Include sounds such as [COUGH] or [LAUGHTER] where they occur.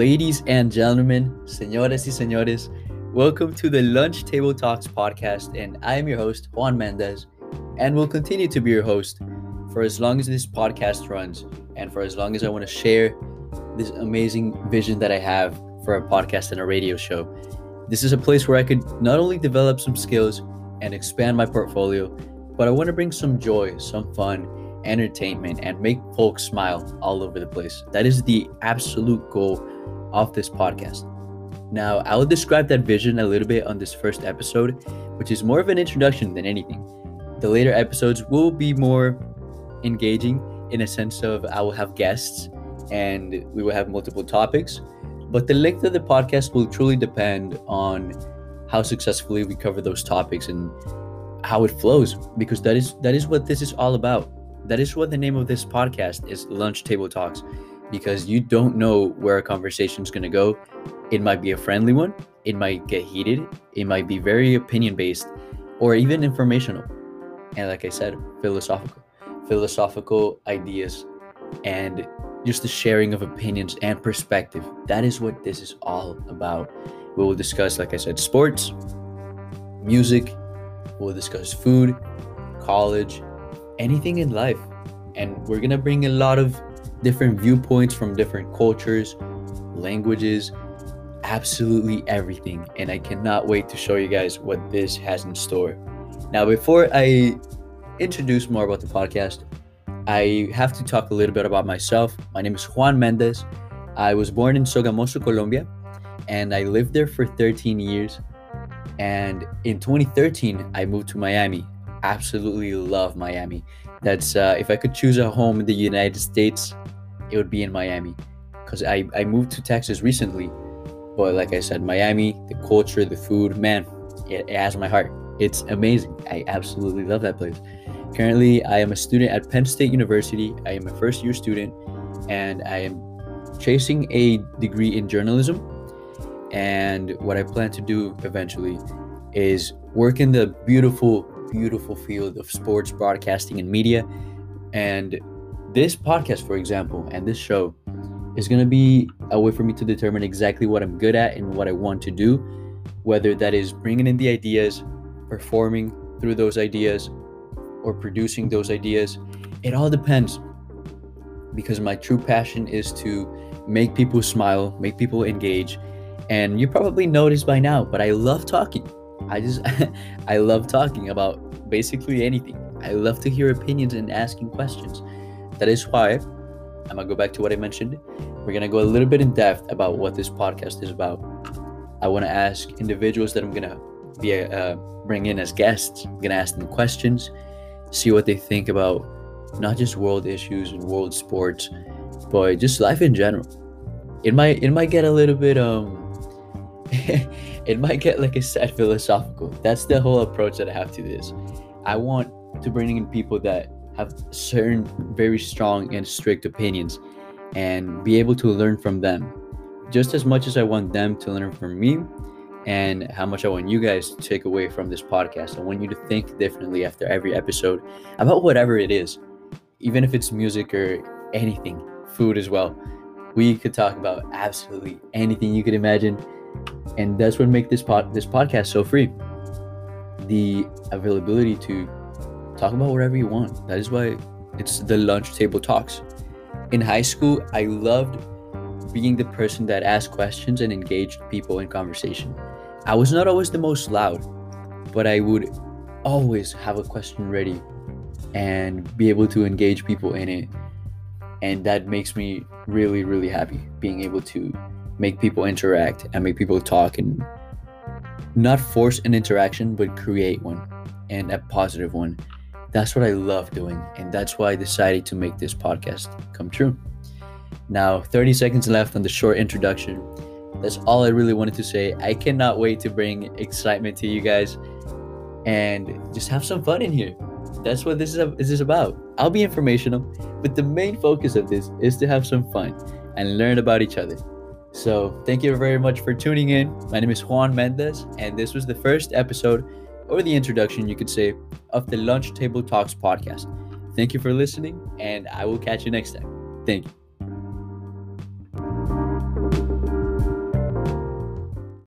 Ladies and gentlemen, señores y señores, welcome to the Lunch Table Talks podcast. And I am your host, Juan Mendez, and will continue to be your host for as long as this podcast runs and for as long as I want to share this amazing vision that I have for a podcast and a radio show. This is a place where I could not only develop some skills and expand my portfolio, but I want to bring some joy, some fun, entertainment, and make folks smile all over the place. That is the absolute goal of this podcast. Now, I will describe that vision a little bit on this first episode, which is more of an introduction than anything. The later episodes will be more engaging in a sense of I will have guests and we will have multiple topics, but the length of the podcast will truly depend on how successfully we cover those topics and how it flows because that is that is what this is all about. That is what the name of this podcast is Lunch Table Talks because you don't know where a conversation is going to go. It might be a friendly one, it might get heated, it might be very opinion based, or even informational. And like I said, philosophical. Philosophical ideas and just the sharing of opinions and perspective. That is what this is all about. We will discuss, like I said, sports, music, we'll discuss food, college, anything in life. And we're going to bring a lot of different viewpoints from different cultures, languages, absolutely everything. And I cannot wait to show you guys what this has in store. Now, before I introduce more about the podcast, I have to talk a little bit about myself. My name is Juan Mendez. I was born in Sogamoso, Colombia, and I lived there for 13 years. And in 2013, I moved to Miami. Absolutely love Miami. That's uh, if I could choose a home in the United States, it would be in Miami because I, I moved to Texas recently. But like I said, Miami, the culture, the food, man, it, it has my heart. It's amazing. I absolutely love that place. Currently, I am a student at Penn State University. I am a first year student and I am chasing a degree in journalism. And what I plan to do eventually is work in the beautiful, beautiful field of sports broadcasting and media. And this podcast, for example, and this show is going to be a way for me to determine exactly what I'm good at and what I want to do, whether that is bringing in the ideas, performing through those ideas, or producing those ideas. It all depends because my true passion is to make people smile, make people engage. And you probably noticed by now, but I love talking. I just, [LAUGHS] I love talking about basically anything. I love to hear opinions and asking questions. That is why I'm gonna go back to what I mentioned. We're gonna go a little bit in depth about what this podcast is about. I want to ask individuals that I'm gonna be uh, bring in as guests. I'm gonna ask them questions, see what they think about not just world issues and world sports, but just life in general. It might it might get a little bit um [LAUGHS] it might get like I said [LAUGHS] philosophical. That's the whole approach that I have to this. I want to bring in people that have certain very strong and strict opinions and be able to learn from them just as much as I want them to learn from me and how much I want you guys to take away from this podcast. I want you to think differently after every episode about whatever it is, even if it's music or anything, food as well. We could talk about absolutely anything you could imagine, and that's what makes this pod this podcast so free. The availability to talk about whatever you want. That is why it's the lunch table talks. In high school, I loved being the person that asked questions and engaged people in conversation. I was not always the most loud, but I would always have a question ready and be able to engage people in it. And that makes me really, really happy being able to make people interact and make people talk and not force an interaction, but create one and a positive one that's what I love doing. And that's why I decided to make this podcast come true. Now, 30 seconds left on the short introduction. That's all I really wanted to say. I cannot wait to bring excitement to you guys and just have some fun in here. That's what this is, this is about. I'll be informational, but the main focus of this is to have some fun and learn about each other. So, thank you very much for tuning in. My name is Juan Mendez, and this was the first episode or the introduction, you could say, of the Lunch Table Talks podcast. Thank you for listening, and I will catch you next time. Thank you.